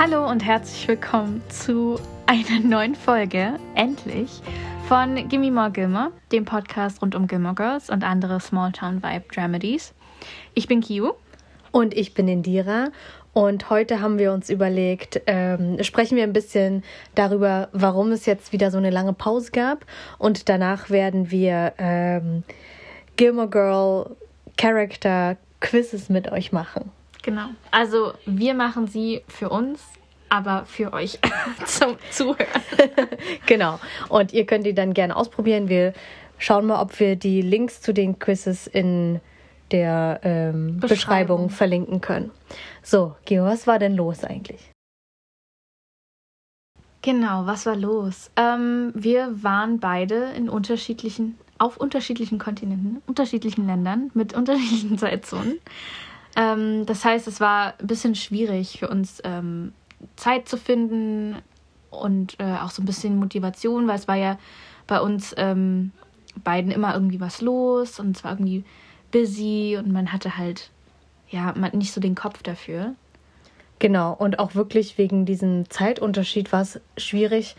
Hallo und herzlich willkommen zu einer neuen Folge, endlich, von Gimme More Gilmore, dem Podcast rund um Gilmore Girls und andere Smalltown Vibe Dramedies. Ich bin Kiu. Und ich bin Indira. Und heute haben wir uns überlegt, ähm, sprechen wir ein bisschen darüber, warum es jetzt wieder so eine lange Pause gab. Und danach werden wir ähm, Gilmore Girl Character Quizzes mit euch machen. Genau. Also wir machen sie für uns, aber für euch zum Zuhören. genau. Und ihr könnt die dann gerne ausprobieren. Wir schauen mal, ob wir die Links zu den Quizzes in der ähm, Beschreibung. Beschreibung verlinken können. So, Geo, was war denn los eigentlich? Genau, was war los? Ähm, wir waren beide in unterschiedlichen, auf unterschiedlichen Kontinenten, unterschiedlichen Ländern mit unterschiedlichen Zeitzonen. Ähm, das heißt, es war ein bisschen schwierig für uns, ähm, Zeit zu finden und äh, auch so ein bisschen Motivation, weil es war ja bei uns ähm, beiden immer irgendwie was los und es war irgendwie busy und man hatte halt ja man nicht so den Kopf dafür. Genau, und auch wirklich wegen diesem Zeitunterschied war es schwierig,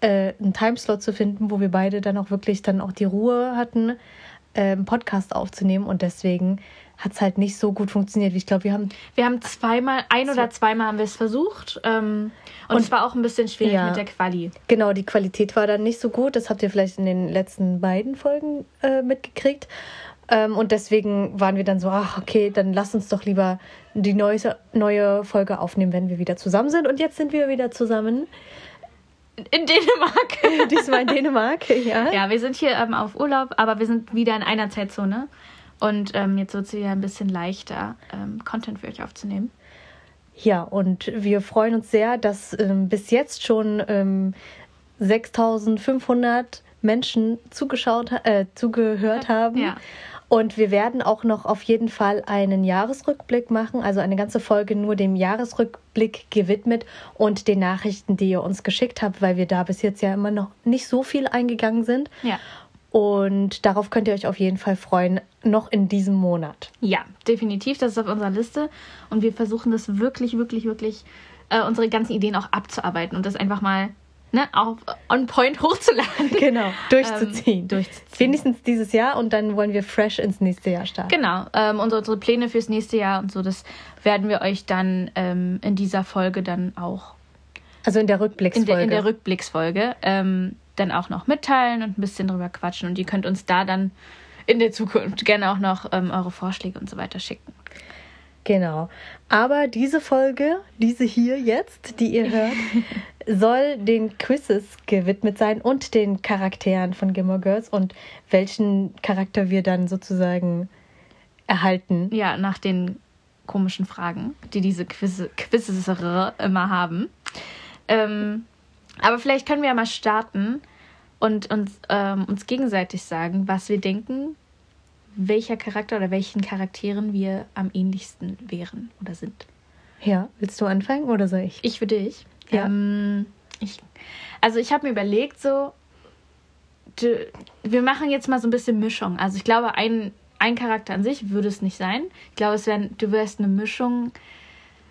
äh, einen Timeslot zu finden, wo wir beide dann auch wirklich dann auch die Ruhe hatten, äh, einen Podcast aufzunehmen. Und deswegen hat es halt nicht so gut funktioniert, wie ich glaube, wir haben. Wir haben zweimal, ein oder zweimal haben wir es versucht. Ähm, und, und, es war auch ein bisschen schwierig ja, mit der Quali. Genau, die Qualität war dann nicht so gut. Das habt ihr vielleicht in den letzten beiden Folgen äh, mitgekriegt. Ähm, und deswegen waren wir dann so, ach, okay, dann lass uns doch lieber die neue, neue Folge aufnehmen, wenn wir wieder zusammen sind. Und jetzt sind wir wieder zusammen. In Dänemark. Diesmal in Dänemark, ja. Ja, wir sind hier ähm, auf Urlaub, aber wir sind wieder in einer Zeitzone. Und ähm, jetzt wird es wieder ein bisschen leichter, ähm, Content für euch aufzunehmen. Ja, und wir freuen uns sehr, dass ähm, bis jetzt schon ähm, 6500 Menschen zugeschaut, äh, zugehört haben. Ja. Und wir werden auch noch auf jeden Fall einen Jahresrückblick machen, also eine ganze Folge nur dem Jahresrückblick gewidmet und den Nachrichten, die ihr uns geschickt habt, weil wir da bis jetzt ja immer noch nicht so viel eingegangen sind. Ja. Und darauf könnt ihr euch auf jeden Fall freuen, noch in diesem Monat. Ja, definitiv. Das ist auf unserer Liste. Und wir versuchen das wirklich, wirklich, wirklich, äh, unsere ganzen Ideen auch abzuarbeiten und das einfach mal ne, auf on point hochzuladen. Genau, durchzuziehen. Ähm, durchzuziehen. Wenigstens dieses Jahr und dann wollen wir fresh ins nächste Jahr starten. Genau, ähm, unsere, unsere Pläne fürs nächste Jahr und so, das werden wir euch dann ähm, in dieser Folge dann auch. Also in der Rückblicksfolge. In der, in der Rückblicksfolge ähm, dann auch noch mitteilen und ein bisschen drüber quatschen. Und ihr könnt uns da dann in der Zukunft gerne auch noch ähm, eure Vorschläge und so weiter schicken. Genau. Aber diese Folge, diese hier jetzt, die ihr hört, soll den Quizzes gewidmet sein und den Charakteren von Gilmore Girls und welchen Charakter wir dann sozusagen erhalten. Ja, nach den komischen Fragen, die diese Quiz Quizzes immer haben. Ähm, aber vielleicht können wir ja mal starten und uns, ähm, uns gegenseitig sagen, was wir denken, welcher Charakter oder welchen Charakteren wir am ähnlichsten wären oder sind. Ja, willst du anfangen oder soll ich? Ich für dich. Ja. Ähm, ich, also ich habe mir überlegt, so, wir machen jetzt mal so ein bisschen Mischung. Also ich glaube, ein, ein Charakter an sich würde es nicht sein. Ich glaube, es wär, du wärst eine Mischung.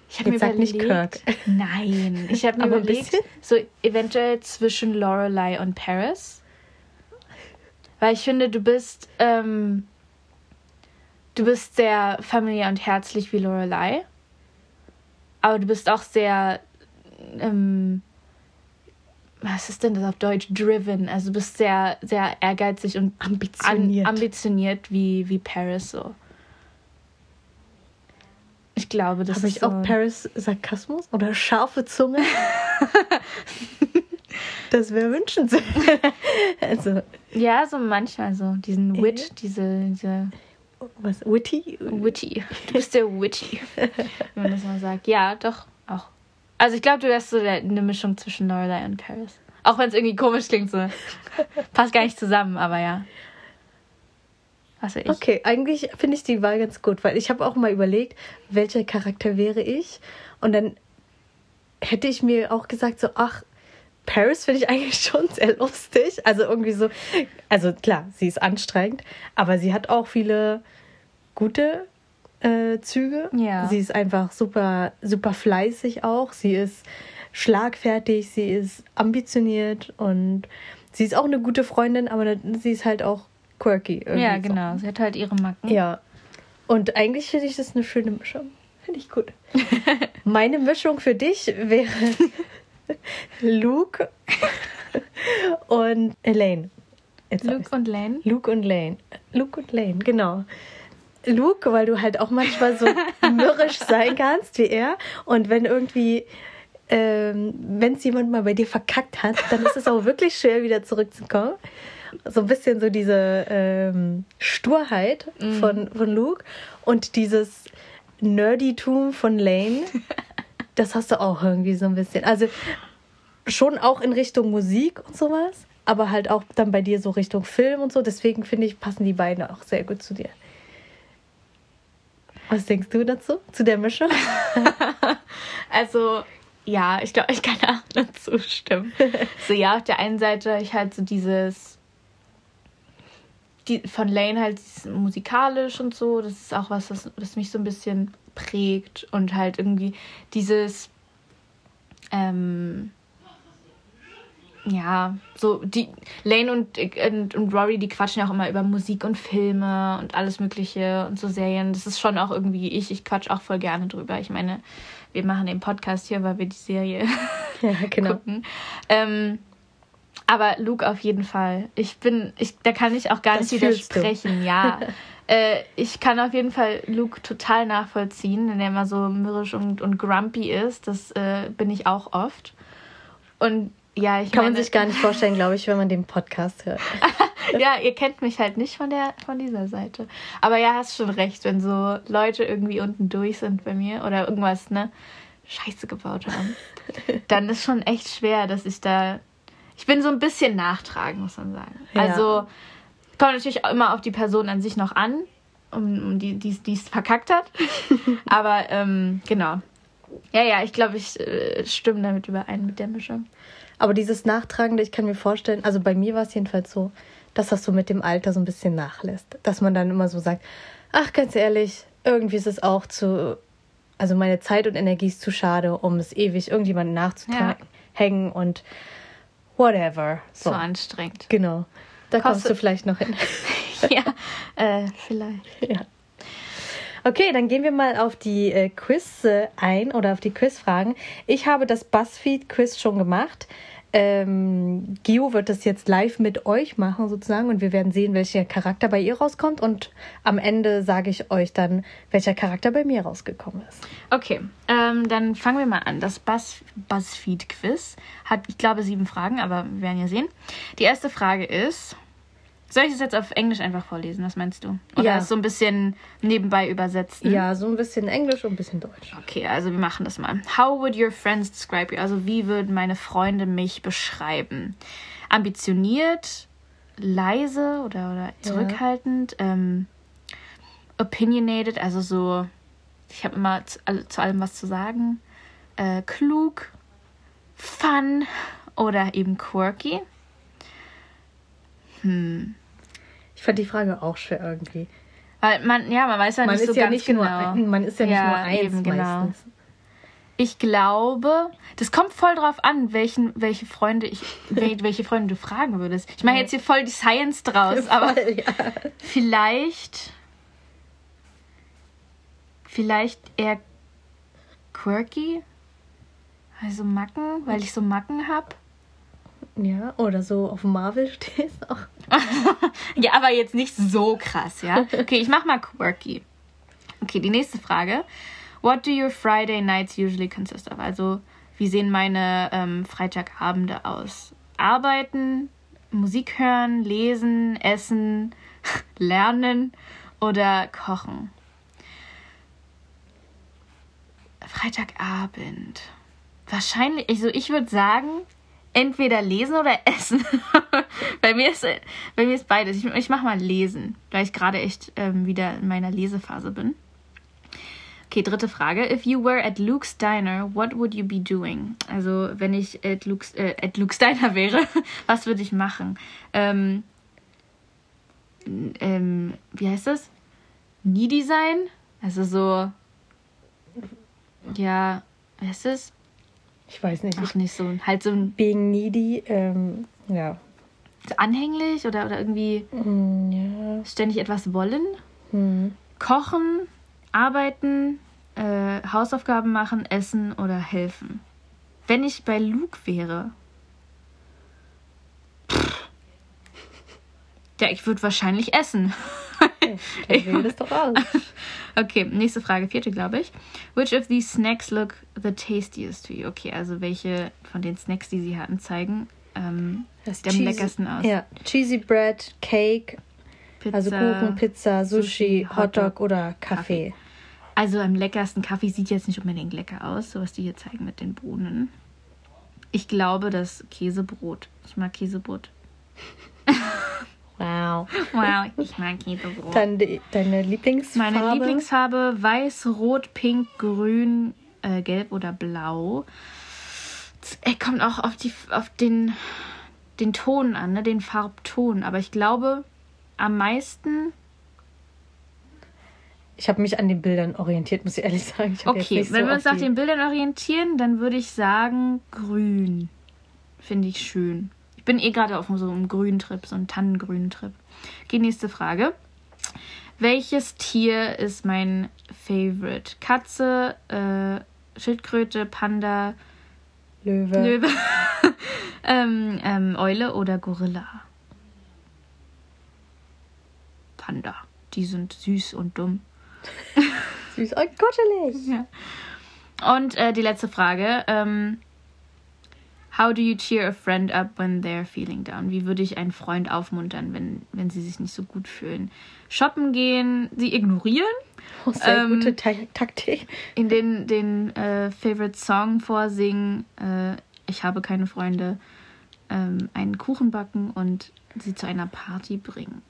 Ich habe mir überlegt, nicht Kirk. Nein, ich habe mir überlegt, so eventuell zwischen Lorelei und Paris. Weil ich finde, du bist ähm, du bist sehr familiär und herzlich wie Lorelei. Aber du bist auch sehr, ähm, was ist denn das auf Deutsch? Driven. Also du bist sehr, sehr ehrgeizig und ambitioniert, an, ambitioniert wie, wie Paris so. Ich glaube, das Habe ich so auch Paris Sarkasmus oder scharfe Zunge? das wäre wünschenswert. also. Ja, so manchmal so. Diesen Wit, diese, diese was? Witty? Witty. Du bist der Witty. Wenn man das mal sagt. Ja, doch, auch. Also ich glaube, du wärst so eine Mischung zwischen Lorelei und Paris. Auch wenn es irgendwie komisch klingt, so. Passt gar nicht zusammen, aber ja. Was ich. Okay, eigentlich finde ich die Wahl ganz gut, weil ich habe auch mal überlegt, welcher Charakter wäre ich. Und dann hätte ich mir auch gesagt, so, ach, Paris finde ich eigentlich schon sehr lustig. Also irgendwie so, also klar, sie ist anstrengend, aber sie hat auch viele gute äh, Züge. Ja. Sie ist einfach super, super fleißig auch. Sie ist schlagfertig, sie ist ambitioniert und sie ist auch eine gute Freundin, aber sie ist halt auch quirky. Ja, genau. So. Sie hat halt ihre Macken. Ja. Und eigentlich finde ich das eine schöne Mischung. Finde ich gut. Meine Mischung für dich wäre Luke und Elaine. Jetzt Luke und Lane? Luke und Lane. Luke und Lane, genau. Luke, weil du halt auch manchmal so mürrisch sein kannst wie er. Und wenn irgendwie, ähm, wenn es jemand mal bei dir verkackt hat, dann ist es auch wirklich schwer, wieder zurückzukommen. So ein bisschen so diese ähm, Sturheit mm. von, von Luke und dieses Nerditum von Lane. Das hast du auch irgendwie so ein bisschen. Also schon auch in Richtung Musik und sowas, aber halt auch dann bei dir so Richtung Film und so. Deswegen finde ich, passen die beiden auch sehr gut zu dir. Was denkst du dazu? Zu der Mischung? also, ja, ich glaube, ich kann auch dazu stimmen. so, ja, auf der einen Seite ich halt so dieses. Die, von Lane halt musikalisch und so. Das ist auch was, das, das mich so ein bisschen prägt. Und halt irgendwie dieses. Ähm, ja, so die Lane und, und, und Rory, die quatschen ja auch immer über Musik und Filme und alles Mögliche und so Serien. Das ist schon auch irgendwie ich. Ich quatsch auch voll gerne drüber. Ich meine, wir machen den Podcast hier, weil wir die Serie ja, genau. gucken. Ähm, aber Luke auf jeden Fall. Ich bin, ich, da kann ich auch gar das nicht widersprechen, ja. äh, ich kann auf jeden Fall Luke total nachvollziehen, wenn er immer so mürrisch und, und grumpy ist. Das äh, bin ich auch oft. Und ja, ich Kann meine, man sich gar nicht vorstellen, glaube ich, wenn man den Podcast hört. ja, ihr kennt mich halt nicht von der von dieser Seite. Aber ja, hast schon recht, wenn so Leute irgendwie unten durch sind bei mir oder irgendwas, ne, Scheiße gebaut haben, dann ist schon echt schwer, dass ich da. Ich bin so ein bisschen nachtragend, muss man sagen. Ja. Also kommt natürlich auch immer auf die Person an sich noch an, um, die es verkackt hat. Aber ähm, genau. Ja, ja, ich glaube, ich äh, stimme damit überein mit der Mischung. Aber dieses Nachtragende, ich kann mir vorstellen, also bei mir war es jedenfalls so, dass das so mit dem Alter so ein bisschen nachlässt. Dass man dann immer so sagt, ach, ganz ehrlich, irgendwie ist es auch zu, also meine Zeit und Energie ist zu schade, um es ewig irgendjemandem nachzuhängen ja. und whatever. So. so anstrengend. Genau. Da Kostet. kommst du vielleicht noch hin. ja, äh, vielleicht. Ja. Okay, dann gehen wir mal auf die äh, Quiz ein oder auf die Quizfragen. Ich habe das BuzzFeed-Quiz schon gemacht. Ähm, Gio wird das jetzt live mit euch machen sozusagen und wir werden sehen, welcher Charakter bei ihr rauskommt und am Ende sage ich euch dann, welcher Charakter bei mir rausgekommen ist. Okay, ähm, dann fangen wir mal an. Das Buzz BuzzFeed-Quiz hat, ich glaube, sieben Fragen, aber wir werden ja sehen. Die erste Frage ist, soll ich es jetzt auf Englisch einfach vorlesen? Was meinst du? Oder ja. so ein bisschen nebenbei übersetzen? Ja, so ein bisschen Englisch und ein bisschen Deutsch. Okay, also wir machen das mal. How would your friends describe you? Also wie würden meine Freunde mich beschreiben? Ambitioniert, leise oder, oder zurückhaltend, ja. ähm, opinionated, also so, ich habe immer zu, zu, allem was zu sagen, äh, klug, fun oder eben quirky. Hm. Ich fand die Frage auch schwer irgendwie. Weil man, ja, man weiß ja man nicht so ja ganz nicht genau. Nur, man ist ja, ja nicht nur eins eben, genau. meistens. Ich glaube, das kommt voll drauf an, welchen, welche Freunde ich, welche Freunde du fragen würdest. Ich mache jetzt hier voll die Science draus, voll, aber ja. vielleicht, vielleicht eher quirky, also Macken, weil ich so Macken habe. Ja, oder so auf Marvel stehst auch. ja, aber jetzt nicht so krass, ja. Okay, ich mach mal quirky. Okay, die nächste Frage. What do your Friday nights usually consist of? Also, wie sehen meine ähm, Freitagabende aus? Arbeiten, Musik hören, lesen, essen, lernen oder kochen? Freitagabend. Wahrscheinlich, also ich würde sagen, entweder lesen oder essen. bei, mir ist, bei mir ist beides. Ich, ich mache mal lesen, weil ich gerade echt ähm, wieder in meiner Lesephase bin. Okay, dritte Frage. If you were at Luke's Diner, what would you be doing? Also, wenn ich at Luke's, äh, at Luke's Diner wäre, was würde ich machen? Ähm, ähm, wie heißt das? Needy sein? Also so. Ja, was ist es? Ich weiß nicht. Ach, nicht so. Halt so ein. Being needy, ähm, ja. Anhänglich oder, oder irgendwie Mm, ja. ständig etwas wollen. Hm. Kochen, arbeiten, äh, Hausaufgaben machen, essen oder helfen. Wenn ich bei Luke wäre. Pff. Ja, ich würde wahrscheinlich essen. Dann wähl das doch aus. Okay, nächste Frage, vierte, glaube ich. Which of these snacks look the tastiest to you? Okay, also welche von den Snacks, die sie hatten, zeigen ähm, Das am cheesy- leckersten aus? Ja, Cheesy Bread, Cake, Pizza, also Kuchen, Pizza, Sushi, Sushi, Hotdog Hotdog, oder Kaffee. Also am leckersten Kaffee sieht jetzt nicht unbedingt lecker aus, so was die hier zeigen mit den Bohnen. Ich glaube, das Käsebrot. Ich mag Käsebrot. Wow. Wow, ich mag Käsebrot. Dann deine Lieblingsfarbe? Meine Lieblingsfarbe weiß, rot, pink, grün, äh, gelb oder blau. Es äh, kommt auch auf, die, auf den, den Ton an, ne? den Farbton. Aber ich glaube, am meisten. Ich habe mich an den Bildern orientiert, muss ich ehrlich sagen. Ich Okay, wenn so wir uns nach den Bildern orientieren, dann würde ich sagen grün. Finde ich schön. Ich bin eh gerade auf so einem grünen Trip, so einem tannengrünen Trip. Okay, nächste Frage. Welches Tier ist mein Favorite? Katze, äh, Schildkröte, Panda, Löwe. Löwe, ähm, ähm, Eule oder Gorilla? Panda. Die sind süß und dumm. Süß und kuschelig. Ja. Und äh, die letzte Frage. Ähm, how do you cheer a friend up when they're feeling down? Wie würde ich einen Freund aufmuntern, wenn, wenn sie sich nicht so gut fühlen? Shoppen gehen, sie ignorieren, Oh, sehr Ähm, gute Ta Taktik. in den, den äh, Favorite Song vorsingen, äh, ich habe keine Freunde, ähm, einen Kuchen backen und sie zu einer Party bringen.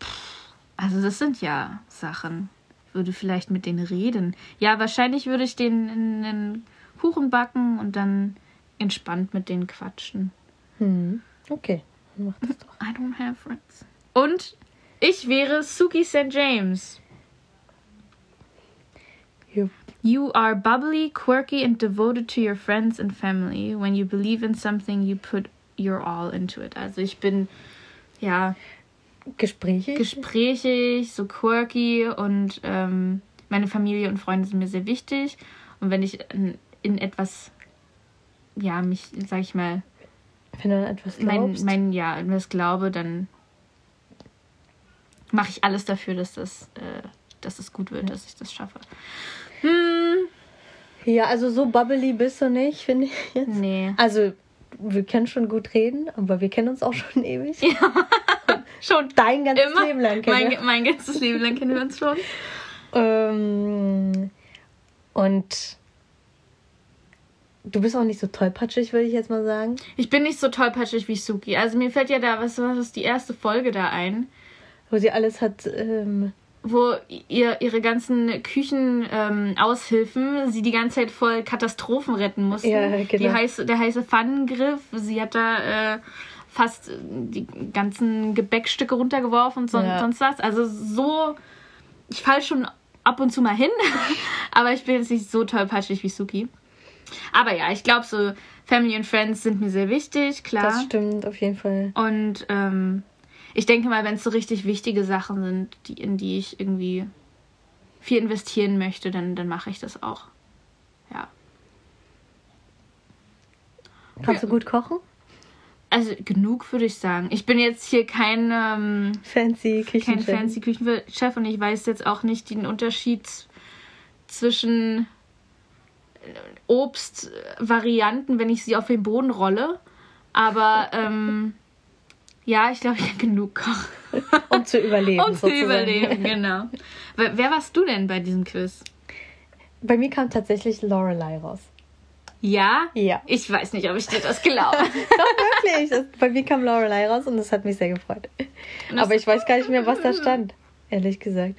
Pff, also das sind ja Sachen. Ich würde vielleicht mit denen reden. Ja, wahrscheinlich würde ich denen einen Kuchen backen und dann entspannt mit denen quatschen. Hm. Okay, mach das doch. I don't have friends. Und ich wäre Suki St. James. You are bubbly, quirky, and devoted to your friends and family. When you believe in something, you put your all into it. Also ich bin ja Gespräche? gesprächig, so quirky und ähm, meine Familie und Freunde sind mir sehr wichtig. Und wenn ich in, in etwas, ja, mich, sag ich mal, Wenn du an etwas mein, glaubst. mein, ja, an was glaube, dann mache ich alles dafür, dass das, äh, dass es gut wird, dass ich das schaffe. Hm, ja, also so bubbly bist du nicht, finde ich jetzt. nee. Also, wir können schon gut reden, aber wir kennen uns auch schon ewig. Schon Dein ganzes immer. Leben lang kennen wir. mein, mein ganzes Leben lang kennen wir uns schon. Ähm, und du bist auch nicht so tollpatschig, würde ich jetzt mal sagen. Ich bin nicht so tollpatschig wie Suki. Also mir fällt ja da, was, was ist die erste Folge da ein? Wo sie alles hat. Ähm, wo ihr ihre ganzen Küchenaushilfen ähm, Aushilfen sie die ganze Zeit vor Katastrophen retten mussten. Ja, genau. Die heiße, der heiße Pfannengriff, sie hat da äh, fast die ganzen Gebäckstücke runtergeworfen und so, Ja. sonst was. Also so, ich fall schon ab und zu mal hin, aber ich bin jetzt nicht so tollpatschig wie Suki. Aber ja, ich glaube so Family and Friends sind mir sehr wichtig, klar. das stimmt auf jeden Fall. Und ähm, ich denke mal, wenn es so richtig wichtige Sachen sind, die, in die ich irgendwie viel investieren möchte, dann, dann mache ich das auch. Ja. Kannst du gut kochen? Also genug würde ich sagen. Ich bin jetzt hier kein, ähm, Fancy kein Küchenchef. fancy Küchenchef und ich weiß jetzt auch nicht den Unterschied zwischen Obstvarianten, wenn ich sie auf den Boden rolle. Aber ähm, ja, ich glaube, ich kann genug kochen. Um zu überleben. Um zu sozusagen. überleben, genau. Wer, warst du denn bei diesem Quiz? Bei mir kam tatsächlich Lorelei raus. Ja? Ja. Ich weiß nicht, ob ich dir das glaube. Doch, wirklich. Das, bei mir kam Lorelei raus und das hat mich sehr gefreut. Aber ich weiß gar nicht mehr, was da stand. Ehrlich gesagt.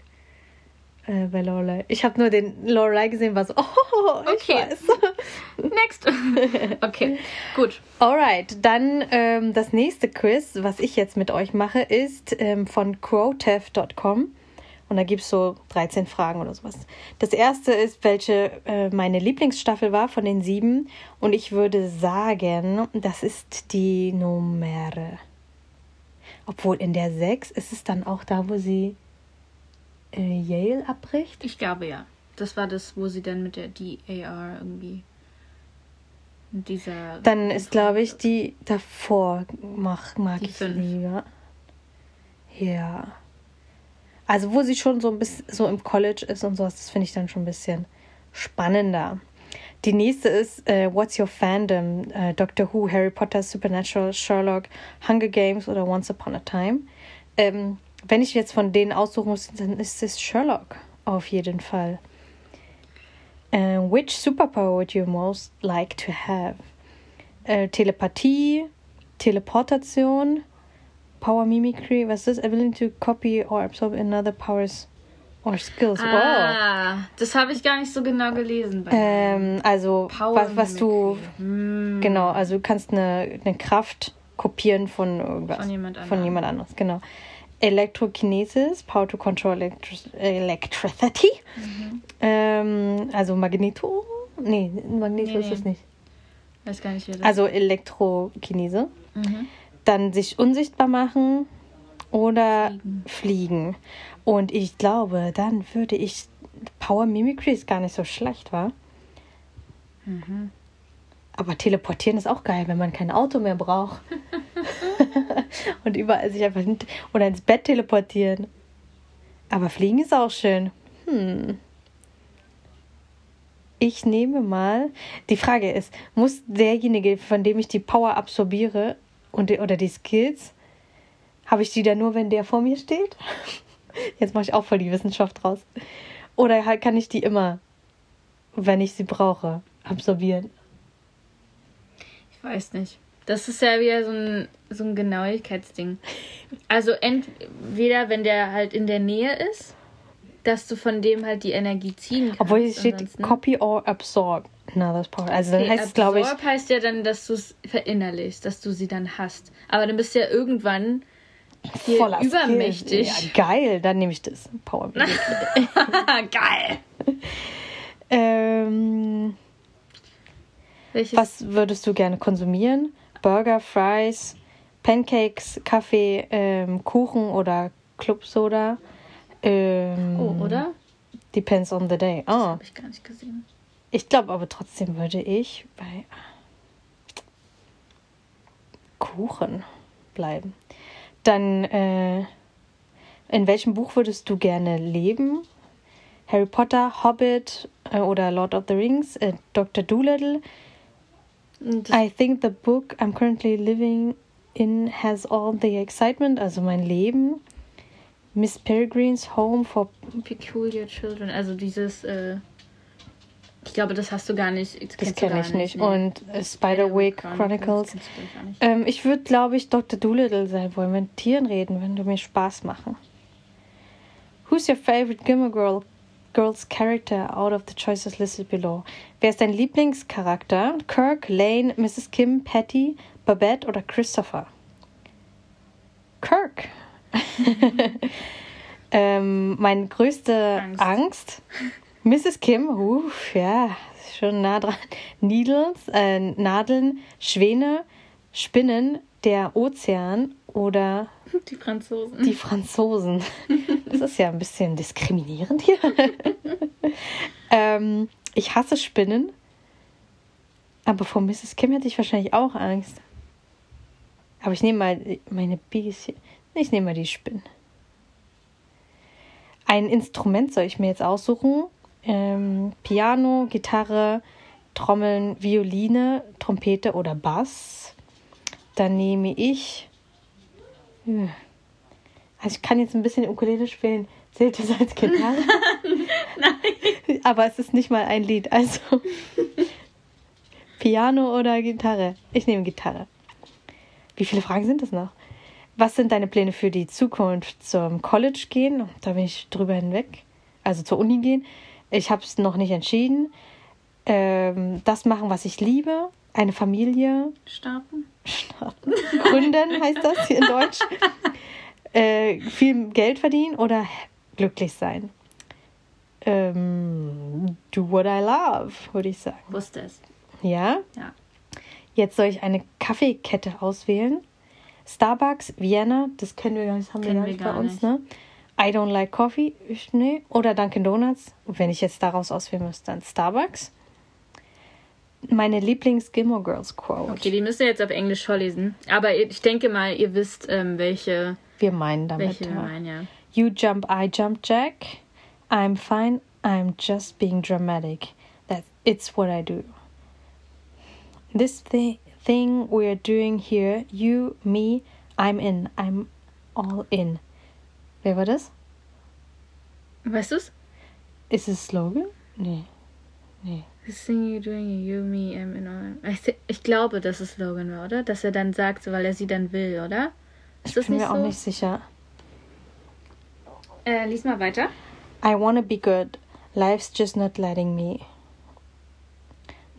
Äh, bei Lorelei. Ich habe nur den Lorelei gesehen, war so, oh, ich Okay. weiß. Next. Okay, gut. Alright, dann ähm, das nächste Quiz, was ich jetzt mit euch mache, ist ähm, von crowtev.com Und da gibt es so 13 Fragen oder sowas. Das erste ist, welche äh, meine Lieblingsstaffel war von den sieben. Und ich würde sagen, das ist die Nummer. Obwohl in der sechs ist es dann auch da, wo sie äh, Yale abbricht. Ich glaube ja. Das war das, wo sie dann mit der DAR irgendwie. Dieser. Dann ist, glaube ich, die davor mag, mag die ich fünf. lieber. Ja. Also wo sie schon so ein bisschen so im College ist und sowas, das finde ich dann schon ein bisschen spannender. Die nächste ist äh, What's Your Fandom? Äh, Doctor Who, Harry Potter, Supernatural, Sherlock, Hunger Games oder Once Upon a Time. Ähm, wenn ich jetzt von denen aussuchen muss, dann ist es Sherlock auf jeden Fall. Uh, which superpower would you most like to have? Uh, Telepathie, Teleportation, Power Mimicry, was ist das? Ability to copy or absorb another powers or skills. Ah, oh. das habe ich gar nicht so genau gelesen. Ähm, also, was, was du. Mm. Genau, also du kannst eine, eine Kraft kopieren von irgendwas. Von jemand anderem. Von jemand anderes, genau. Elektrokinesis, Power to Control Electri Electricity. Mhm. Ähm, also Magneto. Nee, Magneto nee, ist es nicht. Weiß gar nicht, wie das Also Elektrokinese. Mhm dann sich unsichtbar machen oder fliegen. fliegen. Und ich glaube, dann würde ich. Power Mimicry ist gar nicht so schlecht, war. Mhm. Aber teleportieren ist auch geil, wenn man kein Auto mehr braucht. und überall sich einfach oder ins Bett teleportieren. Aber fliegen ist auch schön. Hm. Ich nehme mal. Die Frage ist, muss derjenige, von dem ich die Power absorbiere, und, oder die Skills, habe ich die dann nur, wenn der vor mir steht? Jetzt mache ich auch voll die Wissenschaft draus. Oder halt kann ich die immer, wenn ich sie brauche, absorbieren? Ich weiß nicht. Das ist ja wieder so ein, so ein Genauigkeitsding. Also entweder, wenn der halt in der Nähe ist, dass du von dem halt die Energie ziehen kannst. Obwohl hier steht Copy or Absorb. Na, das braucht. Also dann okay, heißt es, glaube ich. Absorb heißt ja dann, dass du es verinnerlichst, dass du sie dann hast. Aber dann bist du ja irgendwann Voller übermächtig. Ja, geil, dann nehme ich das. Power Geil. ähm, was würdest du gerne konsumieren? Burger, Fries, Pancakes, Kaffee, ähm, Kuchen oder Clubsoda? Ähm, oh, oder? Depends on the day. Oh. Das habe ich gar nicht gesehen. Ich glaube aber trotzdem würde ich bei Kuchen bleiben. Dann, äh, in welchem Buch würdest du gerne leben? Harry Potter, Hobbit äh, oder Lord of the Rings, äh, Dr. Doolittle. I think the book I'm currently living in has all the excitement, also mein Leben. Miss Peregrine's Home for Peculiar Children, also dieses äh, ich glaube, das hast du gar nicht. Das, das kenne ich nicht. nicht. Und äh, Spiderwick Chronicles. Chronicles. Ähm, ich würde, glaube ich, Dr. Doolittle sein wollen, wenn Tieren reden, wenn du mir Spaß machen. Who's your favorite Gilmore Girl, Girls character out of the choices listed below? Wer ist dein Lieblingscharakter? Kirk, Lane, Mrs. Kim, Patty, Babette oder Christopher? Kirk. ähm, meine größte Angst. Angst Mrs. Kim, uff, ja, schon nah dran. Needles, äh, Nadeln, Schwäne, Spinnen, der Ozean oder die Franzosen. Die Franzosen. Das ist ja ein bisschen diskriminierend hier. ähm, ich hasse Spinnen. Aber vor Mrs. Kim hätte ich wahrscheinlich auch Angst. Aber ich nehme mal meine Bies. Ich nehme mal die Spinnen. Ein Instrument soll ich mir jetzt aussuchen ähm, Piano, Gitarre, Trommeln, Violine, Trompete oder Bass. Dann nehme ich. Also ich kann jetzt ein bisschen Ukulele spielen. Zählt das als Gitarre? Nein. Aber es ist nicht mal ein Lied. Also Piano oder Gitarre? Ich nehme Gitarre. Wie viele Fragen sind das noch? Was sind deine Pläne für die Zukunft? Zum College gehen? Da bin ich drüber hinweg. Also zur Uni gehen. Ich habe es noch nicht entschieden. Ähm, das machen, was ich liebe. Eine Familie. Starten. Starten. Gründen heißt das hier in Deutsch. äh, viel Geld verdienen oder glücklich sein. Ähm, do what I love, würde ich sagen. Wusste es. Ja? Ja. Jetzt soll ich eine Kaffeekette auswählen. Starbucks, Vienna, das kennen wir gar nicht, das haben Kennen wir gar wir nicht gar bei uns, nicht. ne? I don't like coffee, ich, nee. Oder Dunkin' Donuts. Wenn ich jetzt daraus auswählen müsste, dann Starbucks. Meine Lieblings-Gilmore Girls Quote. Okay, die müsst ihr jetzt auf Englisch vorlesen. Aber ich denke mal, ihr wisst, ähm, welche, Wir meinen damit. welche wir meinen, ja. You jump, I jump, Jack. I'm fine. I'm just being dramatic. That it's what I do. This thi- thing we're doing here, you, me, I'm in. I'm all in. Wer war das? Weißt du's? Ist es Slogan? Nee. Nee. This thing you're doing, you, me, I'm in all. Ich, ich glaube, dass es Logan war, oder? Dass er dann sagt, weil er sie dann will, oder? Ist Ich bin mir so? auch nicht sicher. Äh, lies mal weiter. I wanna be good. Life's just not letting me.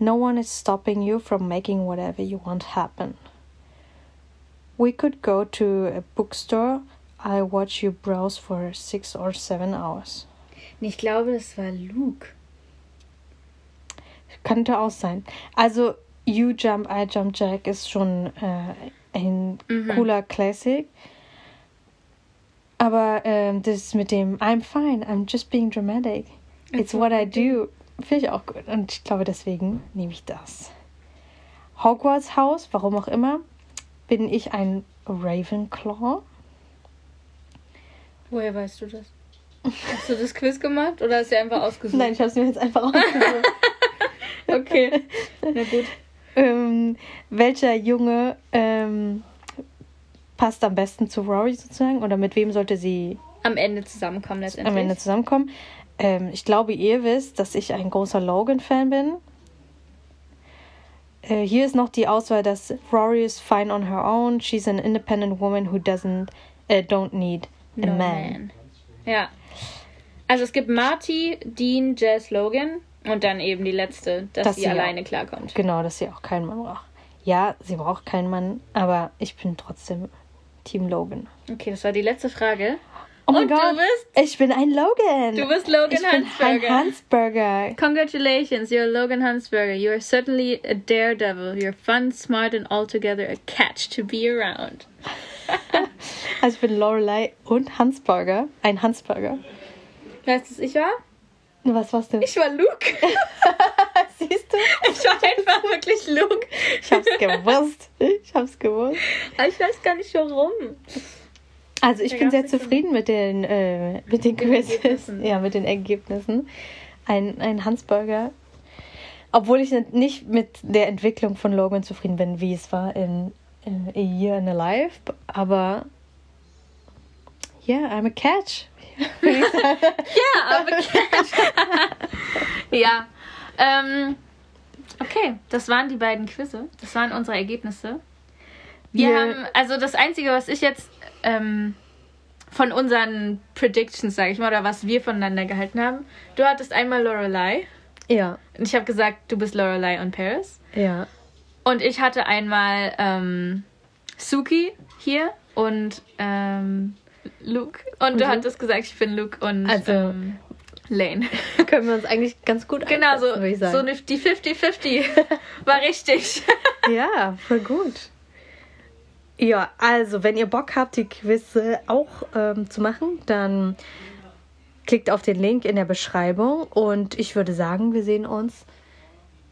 No one is stopping you from making whatever you want happen. We could go to a bookstore. I watch you browse for six or seven hours. Ich glaube, das war Luke. Könnte auch sein. Also, You Jump, I Jump Jack ist schon äh, ein Mhm. cooler Classic. Aber ähm, das mit dem I'm fine, I'm just being dramatic. It's what I do. Finde ich auch gut. Und ich glaube, deswegen nehme ich das. Hogwarts Haus, warum auch immer, bin ich ein Ravenclaw. Woher weißt du das? Hast du das Quiz gemacht oder hast du einfach ausgesucht? Nein, ich habe es mir jetzt einfach ausgesucht. Okay. Na gut. ähm, welcher Junge ähm, passt am besten zu Rory sozusagen? Oder mit wem sollte sie Am Ende zusammenkommen letztendlich. am Ende zusammenkommen? Ähm, ich glaube, ihr wisst, dass ich ein großer Logan-Fan bin. Äh, hier ist noch die Auswahl, dass Rory is fine on her own. She's an independent woman who doesn't, äh, don't need a No man. man. Ja. Also es gibt Marty, Dean, Jess, Logan und dann eben die letzte, dass, Dass sie sie alleine klarkommt. Genau, dass sie auch keinen Mann braucht. Ja, sie braucht keinen Mann, aber ich bin trotzdem Team Logan. Okay, das war die letzte Frage. Oh mein Gott, bist- ich bin ein Logan. Du bist Logan ich bin ein Hansberger. Hansberger. Congratulations, you're Logan Hansberger. You are certainly a daredevil. You're fun, smart, and altogether a catch to be around. Also ich bin Lorelei und Hansberger. Ein Hansberger. Weißt du, was ich war? Was warst du? Ich war Luke. Siehst du? Ich war einfach wirklich Luke. Ich hab's gewusst. Ich hab's gewusst. Aber ich weiß gar nicht warum. Also ich Da bin sehr zufrieden mit den, äh, mit den Den Quizzes. Ergebnissen. Ja, mit den Ergebnissen. Ein, ein Hansburger. Obwohl ich nicht mit der Entwicklung von Logan zufrieden bin, wie es war in, in A Year in a Life. Aber yeah, I'm a catch. Ja, aber Ja. Ähm, okay, das waren die beiden Quizze. Das waren unsere Ergebnisse. Wir Wir- haben, also das Einzige, was ich jetzt ähm, von unseren Predictions, sage ich mal, oder was wir voneinander gehalten haben. Du hattest einmal Lorelei ja, und ich habe gesagt, du bist Lorelei und Paris. ja. Und ich hatte einmal ähm, Suki hier und ähm, Luke. Und, du Luke? hattest gesagt, ich bin Luke und Also- ähm, Lane. Können wir uns eigentlich ganz gut Genau, so, würde ich sagen. so eine, die 50-50 war richtig. Ja, voll gut. Ja, also wenn ihr Bock habt, die Quizze auch ähm, zu machen, dann klickt auf den Link in der Beschreibung und ich würde sagen, wir sehen uns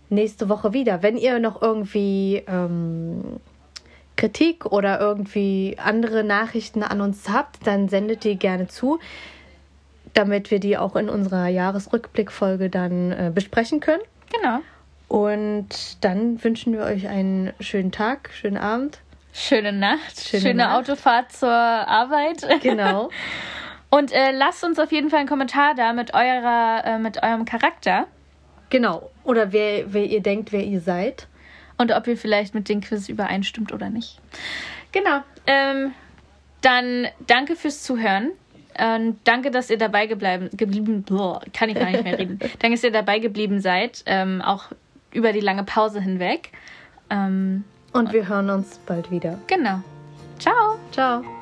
nächste Woche wieder. Wenn ihr noch irgendwie ähm, Kritik oder irgendwie andere Nachrichten an uns habt, dann sendet die gerne zu, damit wir die auch in unserer Jahresrückblickfolge dann äh, besprechen können. Genau. Und dann wünschen wir euch einen schönen Tag, schönen Abend. Schöne Nacht, Schöne schöne, Nacht. Autofahrt zur Arbeit. Genau. Und äh, lasst uns auf jeden Fall einen Kommentar da mit eurer, äh, mit eurem Charakter genau. Oder wer, wer ihr denkt, wer ihr seid. Und ob ihr vielleicht mit den Quiz übereinstimmt oder nicht. Genau. Ähm, dann danke fürs Zuhören. Ähm, danke, dass ihr dabei gebleiben, geblieben, boah, kann ich gar nicht mehr reden. danke, dass ihr dabei geblieben seid, ähm, auch über die lange Pause hinweg. Ähm, Und wir hören uns bald wieder. genau. Ciao. Ciao.